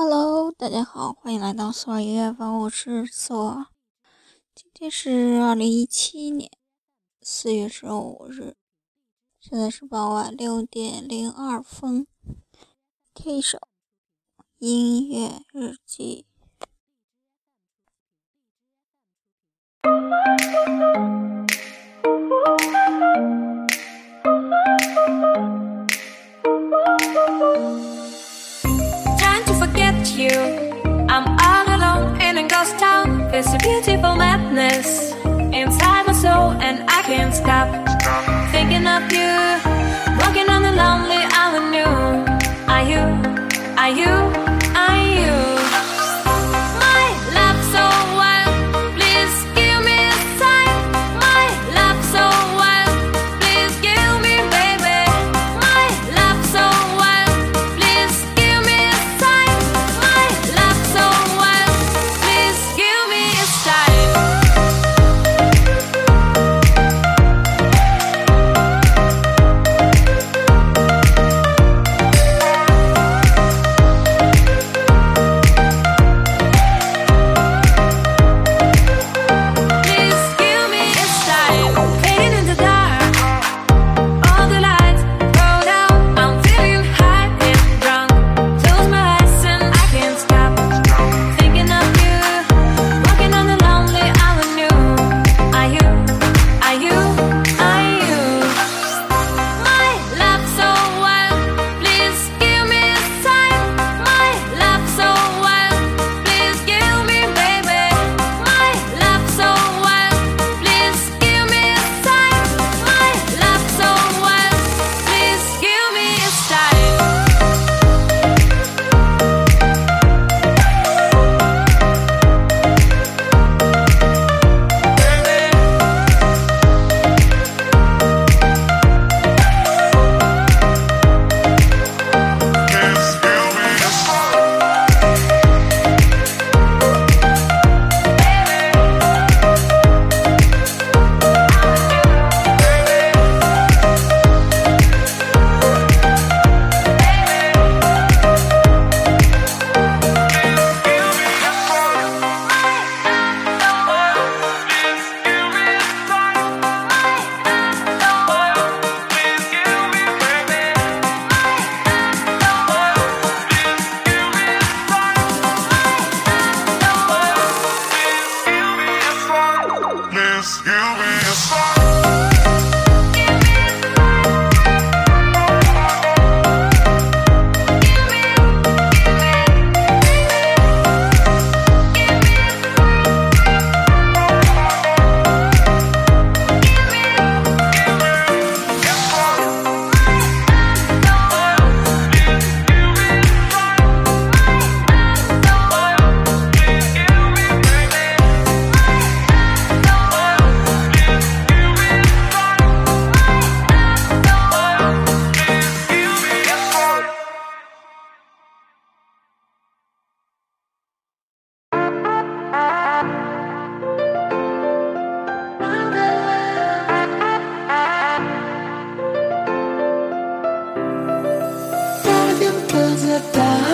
Hello，大家好，欢迎来到索尔音乐房，我是索尔。今天是二零一七年四月十五日，现在是傍晚六点零二分。K 首音乐日记。There's a beautiful madness inside my soul, and I can't stop thinking of you. 的大。